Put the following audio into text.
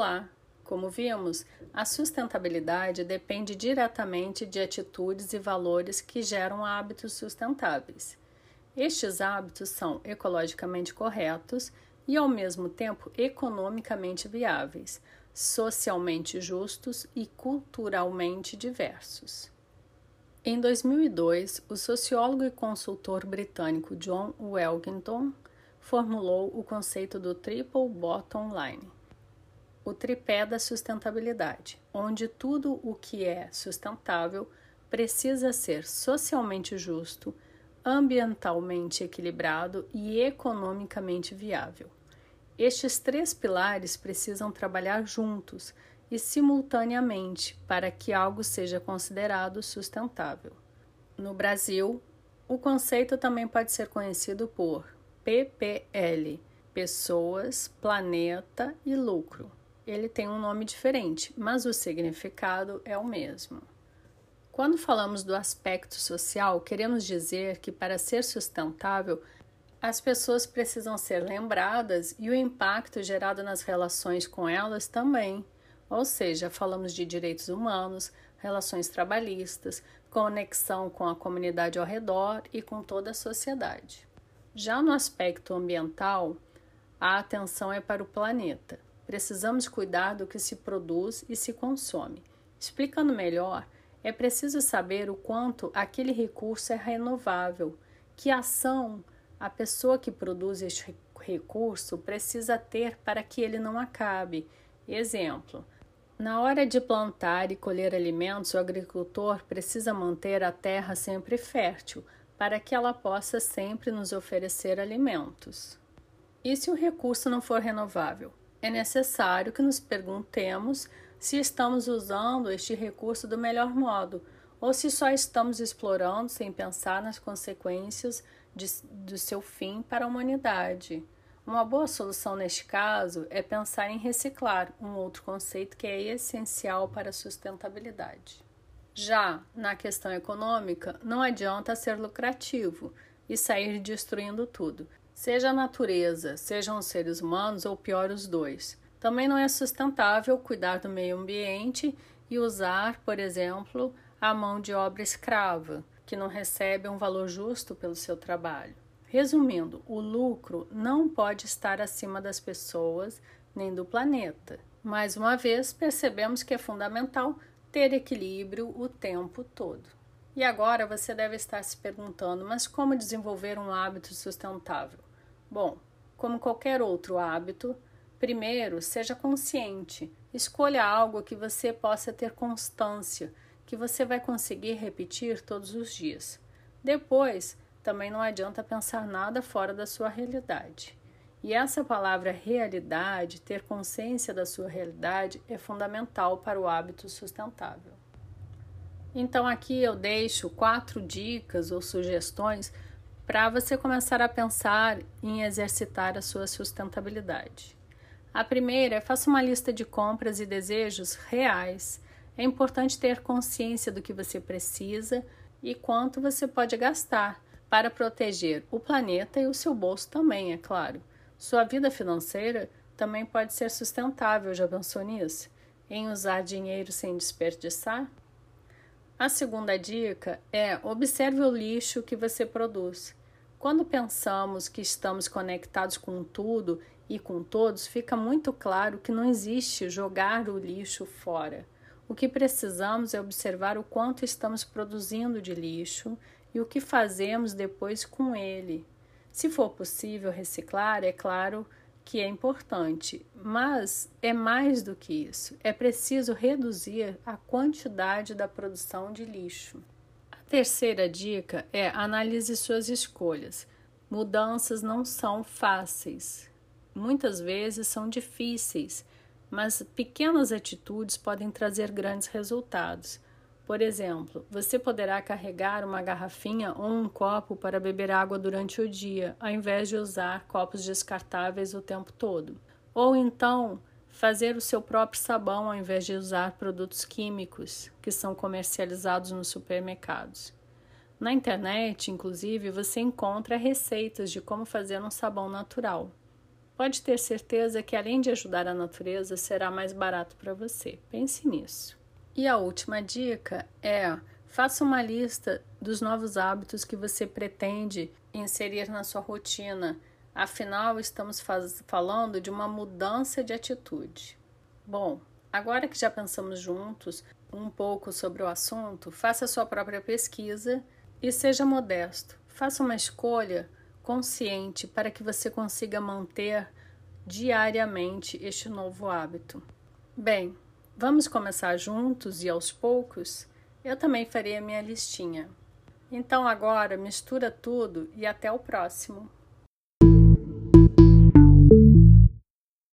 Olá! Como vimos, a sustentabilidade depende diretamente de atitudes e valores que geram hábitos sustentáveis. Estes hábitos são ecologicamente corretos e, ao mesmo tempo, economicamente viáveis, socialmente justos e culturalmente diversos. Em 2002, o sociólogo e consultor britânico John Welkington formulou o conceito do Triple Bottom Line o tripé da sustentabilidade, onde tudo o que é sustentável precisa ser socialmente justo, ambientalmente equilibrado e economicamente viável. Estes três pilares precisam trabalhar juntos e simultaneamente para que algo seja considerado sustentável. No Brasil, o conceito também pode ser conhecido por PPL Pessoas, Planeta e Lucro ele tem um nome diferente, mas o significado é o mesmo. Quando falamos do aspecto social, queremos dizer que para ser sustentável, as pessoas precisam ser lembradas e o impacto gerado nas relações com elas também. Ou seja, falamos de direitos humanos, relações trabalhistas, conexão com a comunidade ao redor e com toda a sociedade. Já no aspecto ambiental, a atenção é para o planeta precisamos cuidar do que se produz e se consome. Explicando melhor, é preciso saber o quanto aquele recurso é renovável, que ação a pessoa que produz este recurso precisa ter para que ele não acabe. Exemplo: na hora de plantar e colher alimentos, o agricultor precisa manter a terra sempre fértil para que ela possa sempre nos oferecer alimentos. E se o recurso não for renovável? É necessário que nos perguntemos se estamos usando este recurso do melhor modo ou se só estamos explorando sem pensar nas consequências de, do seu fim para a humanidade. Uma boa solução neste caso é pensar em reciclar, um outro conceito que é essencial para a sustentabilidade. Já na questão econômica, não adianta ser lucrativo e sair destruindo tudo. Seja a natureza, sejam os seres humanos ou pior os dois. Também não é sustentável cuidar do meio ambiente e usar, por exemplo, a mão de obra escrava, que não recebe um valor justo pelo seu trabalho. Resumindo, o lucro não pode estar acima das pessoas nem do planeta. Mais uma vez, percebemos que é fundamental ter equilíbrio o tempo todo. E agora você deve estar se perguntando: mas como desenvolver um hábito sustentável? Bom, como qualquer outro hábito, primeiro seja consciente. Escolha algo que você possa ter constância, que você vai conseguir repetir todos os dias. Depois, também não adianta pensar nada fora da sua realidade. E essa palavra realidade, ter consciência da sua realidade, é fundamental para o hábito sustentável. Então, aqui eu deixo quatro dicas ou sugestões para você começar a pensar em exercitar a sua sustentabilidade. A primeira é faça uma lista de compras e desejos reais. É importante ter consciência do que você precisa e quanto você pode gastar para proteger o planeta e o seu bolso também, é claro. Sua vida financeira também pode ser sustentável, já pensou nisso? Em usar dinheiro sem desperdiçar? A segunda dica é observe o lixo que você produz. Quando pensamos que estamos conectados com tudo e com todos, fica muito claro que não existe jogar o lixo fora. O que precisamos é observar o quanto estamos produzindo de lixo e o que fazemos depois com ele. Se for possível reciclar, é claro que é importante, mas é mais do que isso. É preciso reduzir a quantidade da produção de lixo. Terceira dica é analise suas escolhas. Mudanças não são fáceis. Muitas vezes são difíceis, mas pequenas atitudes podem trazer grandes resultados. Por exemplo, você poderá carregar uma garrafinha ou um copo para beber água durante o dia, ao invés de usar copos descartáveis o tempo todo. Ou então, fazer o seu próprio sabão ao invés de usar produtos químicos que são comercializados nos supermercados. Na internet, inclusive, você encontra receitas de como fazer um sabão natural. pode ter certeza que além de ajudar a natureza, será mais barato para você. Pense nisso. E a última dica é: faça uma lista dos novos hábitos que você pretende inserir na sua rotina. Afinal, estamos falando de uma mudança de atitude. Bom, agora que já pensamos juntos um pouco sobre o assunto, faça sua própria pesquisa e seja modesto. Faça uma escolha consciente para que você consiga manter diariamente este novo hábito. Bem, vamos começar juntos e aos poucos? Eu também farei a minha listinha. Então agora mistura tudo e até o próximo.